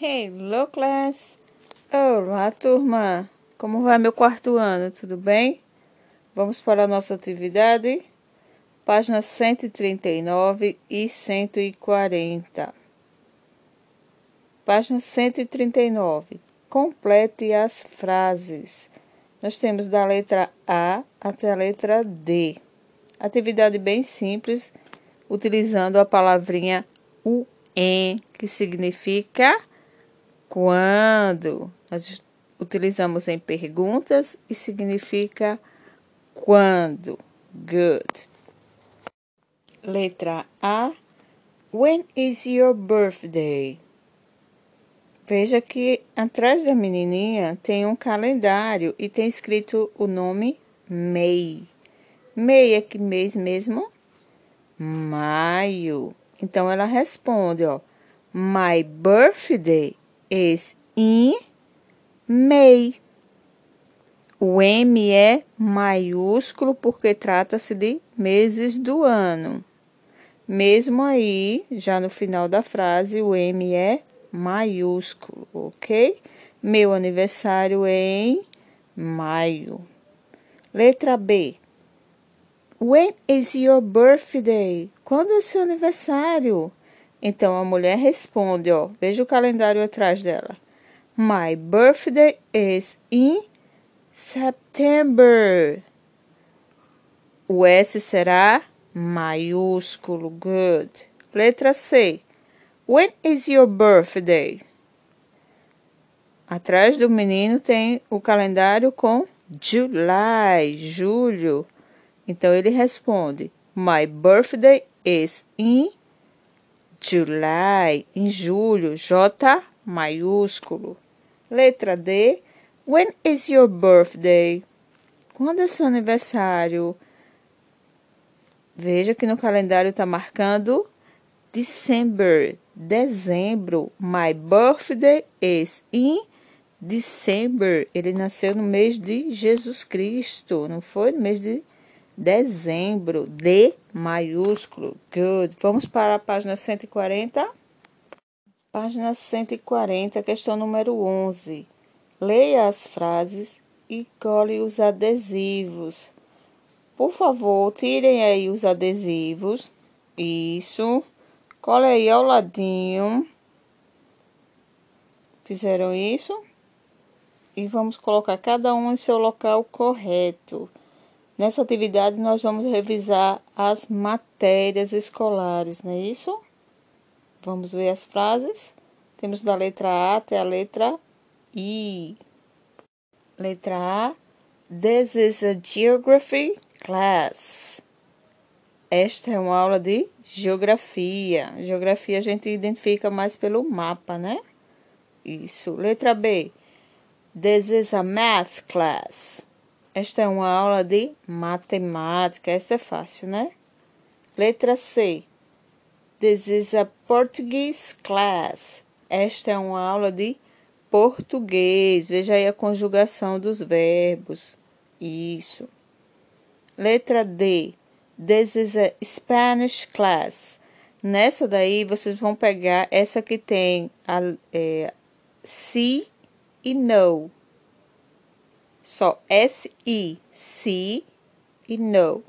Hello, class! Olá, turma! Como vai meu quarto ano? Tudo bem? Vamos para a nossa atividade? Páginas 139 e 140. Página 139. Complete as frases. Nós temos da letra A até a letra D. Atividade bem simples, utilizando a palavrinha em, que significa quando. Nós utilizamos em perguntas e significa quando. Good. Letra A. When is your birthday? Veja que atrás da menininha tem um calendário e tem escrito o nome May. May é que mês mesmo? Maio. Então ela responde, ó. My birthday is in May. O M é maiúsculo porque trata-se de meses do ano. Mesmo aí, já no final da frase, o M é maiúsculo, ok? Meu aniversário é em maio. Letra B. When is your birthday? Quando é seu aniversário? Então a mulher responde, ó, veja o calendário atrás dela. My birthday is in September. O S será maiúsculo. Good. Letra C. When is your birthday? Atrás do menino tem o calendário com July, julho. Então ele responde: My birthday is in July, em julho, J maiúsculo. Letra D. When is your birthday? Quando é seu aniversário? Veja que no calendário está marcando December, dezembro. My birthday is in December. Ele nasceu no mês de Jesus Cristo, não foi? No mês de dezembro, D maiúsculo. Good. Vamos para a página 140. Página 140, questão número 11. Leia as frases e cole os adesivos. Por favor, tirem aí os adesivos. Isso. Cole aí ao ladinho. Fizeram isso? E vamos colocar cada um em seu local correto. Nessa atividade, nós vamos revisar as matérias escolares, não é isso? Vamos ver as frases. Temos da letra A até a letra I. Letra A. This is a geography class. Esta é uma aula de geografia. Geografia a gente identifica mais pelo mapa, né? Isso. Letra B. This is a math class. Esta é uma aula de matemática. Esta é fácil, né? Letra C. This is a Portuguese class. Esta é uma aula de português. Veja aí a conjugação dos verbos. Isso. Letra D. This is a Spanish class. Nessa daí, vocês vão pegar essa que tem a, é, si e no. Só S-I, si e no.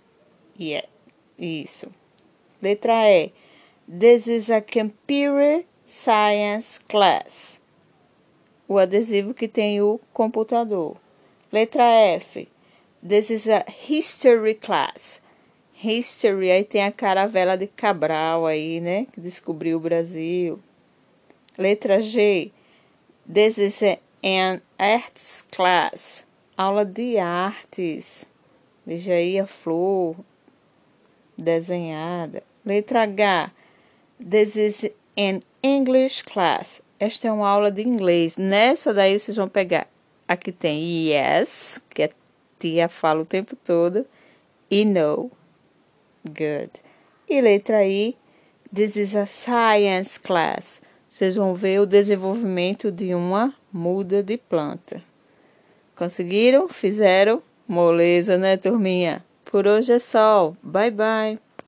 Yeah, isso. Letra E. This is a computer science class. O adesivo que tem o computador. Letra F. This is a history class. History, aí tem a caravela de Cabral aí, né? Que descobriu o Brasil. Letra G. This is an arts class aula de artes. Veja aí a flor desenhada. Letra H. This is an English class. Esta é uma aula de inglês. Nessa daí vocês vão pegar. Aqui tem yes, que a tia fala o tempo todo, e no. Good. E letra I. This is a science class. Vocês vão ver o desenvolvimento de uma muda de planta. Conseguiram? Fizeram? Moleza, né, turminha? Por hoje é só. Bye, bye.